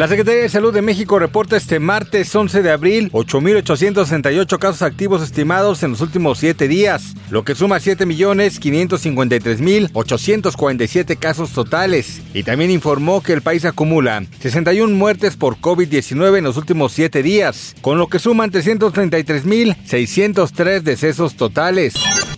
La Secretaría de Salud de México reporta este martes 11 de abril 8.868 casos activos estimados en los últimos 7 días, lo que suma 7.553.847 casos totales. Y también informó que el país acumula 61 muertes por COVID-19 en los últimos 7 días, con lo que suman 333.603 decesos totales.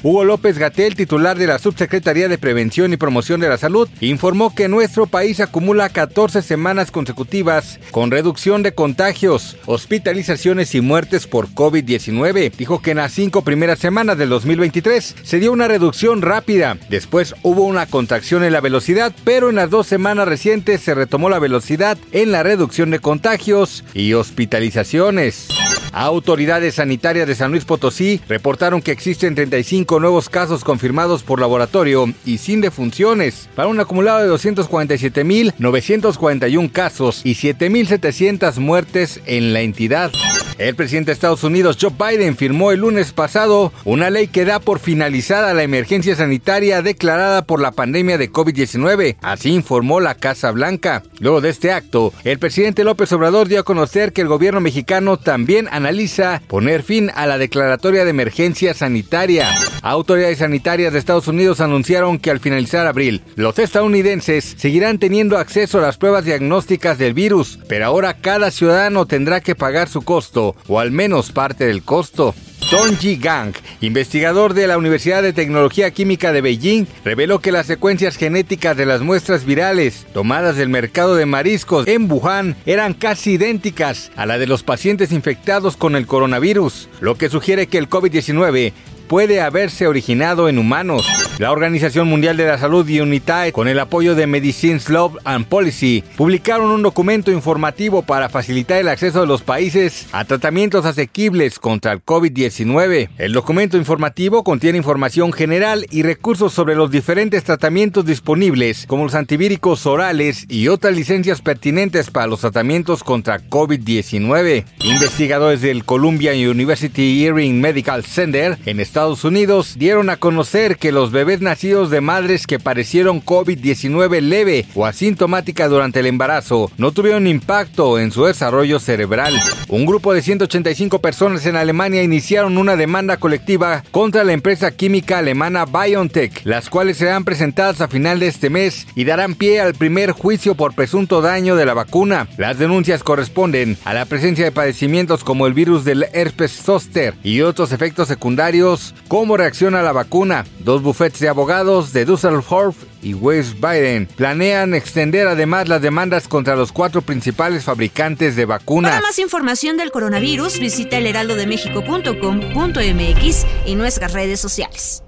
Hugo López Gatel, titular de la Subsecretaría de Prevención y Promoción de la Salud, informó que nuestro país acumula 14 semanas consecutivas con reducción de contagios, hospitalizaciones y muertes por COVID-19. Dijo que en las cinco primeras semanas del 2023 se dio una reducción rápida. Después hubo una contracción en la velocidad, pero en las dos semanas recientes se retomó la velocidad en la reducción de contagios y hospitalizaciones. Autoridades sanitarias de San Luis Potosí reportaron que existen 35 nuevos casos confirmados por laboratorio y sin defunciones, para un acumulado de 247.941 casos y 7.700 muertes en la entidad. El presidente de Estados Unidos, Joe Biden, firmó el lunes pasado una ley que da por finalizada la emergencia sanitaria declarada por la pandemia de COVID-19. Así informó la Casa Blanca. Luego de este acto, el presidente López Obrador dio a conocer que el gobierno mexicano también analiza poner fin a la declaratoria de emergencia sanitaria. Autoridades sanitarias de Estados Unidos anunciaron que al finalizar abril, los estadounidenses seguirán teniendo acceso a las pruebas diagnósticas del virus, pero ahora cada ciudadano tendrá que pagar su costo, o al menos parte del costo. Ji Gang, investigador de la Universidad de Tecnología Química de Beijing, reveló que las secuencias genéticas de las muestras virales tomadas del mercado de mariscos en Wuhan eran casi idénticas a la de los pacientes infectados con el coronavirus, lo que sugiere que el COVID-19 puede haberse originado en humanos. La Organización Mundial de la Salud y UNITAE, con el apoyo de Medicines Law and Policy, publicaron un documento informativo para facilitar el acceso de los países a tratamientos asequibles contra el COVID-19. El documento informativo contiene información general y recursos sobre los diferentes tratamientos disponibles, como los antivíricos orales y otras licencias pertinentes para los tratamientos contra COVID-19. Investigadores del Columbia University Earring Medical Center en Estados Unidos dieron a conocer que los bebés nacidos de madres que padecieron COVID-19 leve o asintomática durante el embarazo no tuvieron impacto en su desarrollo cerebral. Un grupo de 185 personas en Alemania iniciaron una demanda colectiva contra la empresa química alemana BioNTech, las cuales serán presentadas a final de este mes y darán pie al primer juicio por presunto daño de la vacuna. Las denuncias corresponden a la presencia de padecimientos como el virus del herpes zoster y otros efectos secundarios cómo reacciona la vacuna. Dos bufetes de abogados de Düsseldorf y West Biden planean extender además las demandas contra los cuatro principales fabricantes de vacunas. Para más información del coronavirus, visita elheraldodemexico.com.mx y nuestras redes sociales.